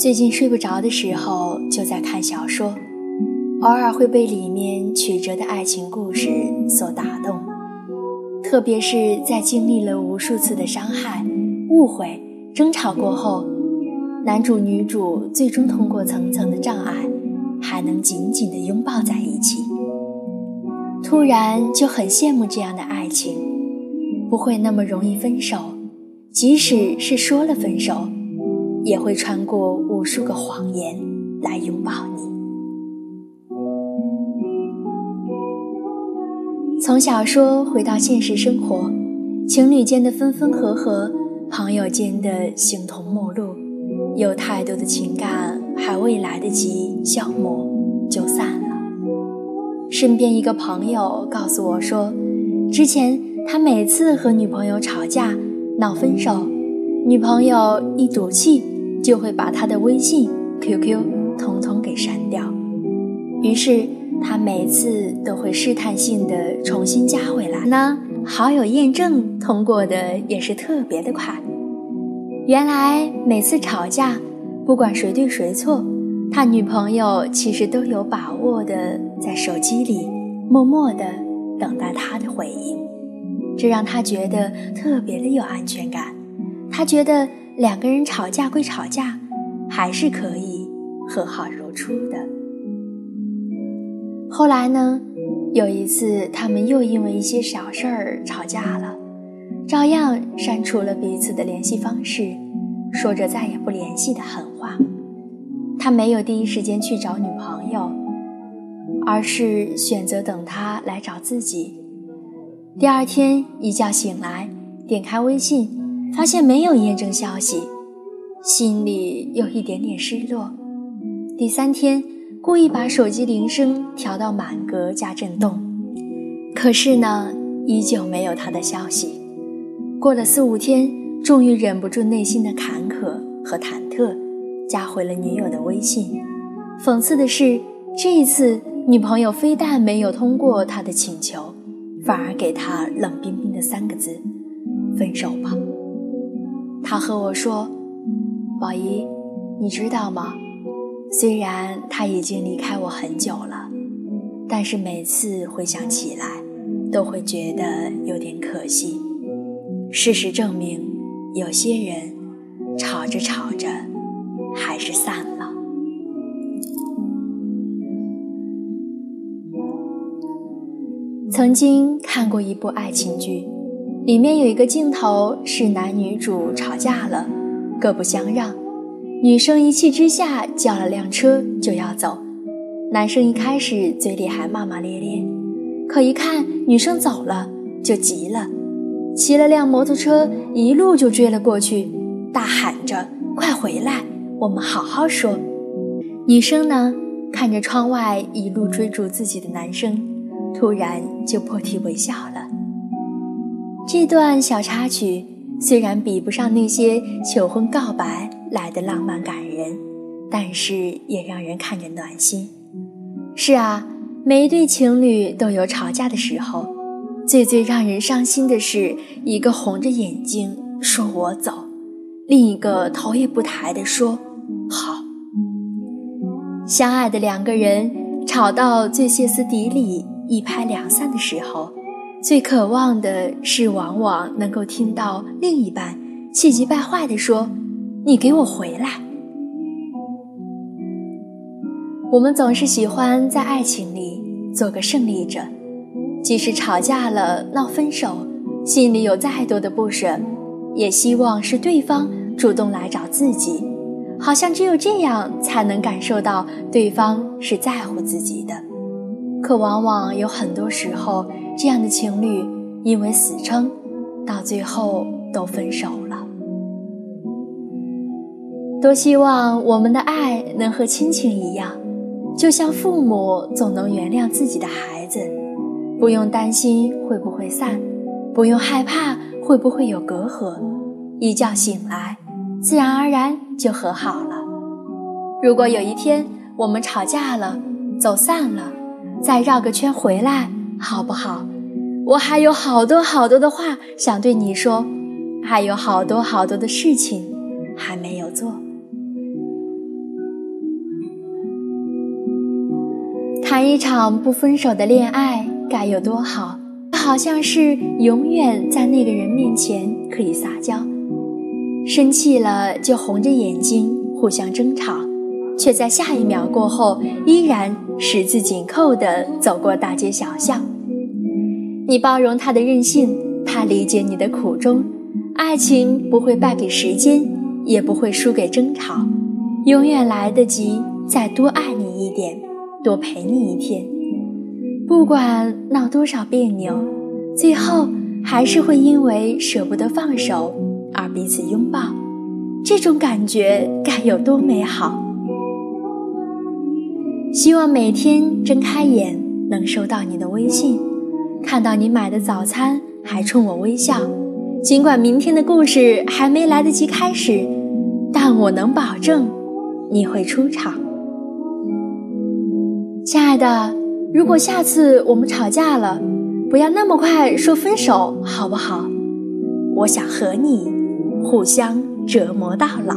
最近睡不着的时候，就在看小说，偶尔会被里面曲折的爱情故事所打动，特别是在经历了无数次的伤害、误会、争吵过后，男主女主最终通过层层的障碍，还能紧紧地拥抱在一起，突然就很羡慕这样的爱情，不会那么容易分手，即使是说了分手。也会穿过无数个谎言来拥抱你。从小说回到现实生活，情侣间的分分合合，朋友间的形同陌路，有太多的情感还未来得及消磨就散了。身边一个朋友告诉我说，之前他每次和女朋友吵架闹分手，女朋友一赌气。就会把他的微信、QQ 统统给删掉，于是他每次都会试探性的重新加回来呢。好友验证通过的也是特别的快。原来每次吵架，不管谁对谁错，他女朋友其实都有把握的在手机里默默的等待他的回应，这让他觉得特别的有安全感。他觉得。两个人吵架归吵架，还是可以和好如初的。后来呢，有一次他们又因为一些小事儿吵架了，照样删除了彼此的联系方式，说着再也不联系的狠话。他没有第一时间去找女朋友，而是选择等她来找自己。第二天一觉醒来，点开微信。发现没有验证消息，心里有一点点失落。第三天，故意把手机铃声调到满格加震动，可是呢，依旧没有他的消息。过了四五天，终于忍不住内心的坎坷和忐忑，加回了女友的微信。讽刺的是，这一次女朋友非但没有通过他的请求，反而给他冷冰冰的三个字：“分手吧。”他和我说：“宝仪，你知道吗？虽然他已经离开我很久了，但是每次回想起来，都会觉得有点可惜。事实证明，有些人吵着吵着，还是散了。”曾经看过一部爱情剧。里面有一个镜头是男女主吵架了，各不相让，女生一气之下叫了辆车就要走，男生一开始嘴里还骂骂咧咧，可一看女生走了就急了，骑了辆摩托车一路就追了过去，大喊着：“快回来，我们好好说。”女生呢，看着窗外一路追逐自己的男生，突然就破涕为笑了。这段小插曲虽然比不上那些求婚告白来的浪漫感人，但是也让人看着暖心。是啊，每一对情侣都有吵架的时候，最最让人伤心的是一个红着眼睛说“我走”，另一个头也不抬地说“好”。相爱的两个人吵到最歇斯底里、一拍两散的时候。最渴望的是，往往能够听到另一半气急败坏地说：“你给我回来！”我们总是喜欢在爱情里做个胜利者，即使吵架了、闹分手，心里有再多的不舍，也希望是对方主动来找自己，好像只有这样才能感受到对方是在乎自己的。可往往有很多时候。这样的情侣因为死撑，到最后都分手了。多希望我们的爱能和亲情一样，就像父母总能原谅自己的孩子，不用担心会不会散，不用害怕会不会有隔阂，一觉醒来，自然而然就和好了。如果有一天我们吵架了，走散了，再绕个圈回来。好不好？我还有好多好多的话想对你说还有好多好多的事情还没有做。谈一场不分手的恋爱该有多好？好像是永远在那个人面前可以撒娇生气了就红着眼睛互相争吵却在下一秒过后依然十指紧扣的走过大街小巷你包容他的任性，他理解你的苦衷。爱情不会败给时间，也不会输给争吵，永远来得及再多爱你一点，多陪你一天。不管闹多少别扭，最后还是会因为舍不得放手而彼此拥抱。这种感觉该有多美好！希望每天睁开眼能收到你的微信，看到你买的早餐还冲我微笑。尽管明天的故事还没来得及开始，但我能保证你会出场，亲爱的。如果下次我们吵架了，不要那么快说分手，好不好？我想和你互相折磨到老。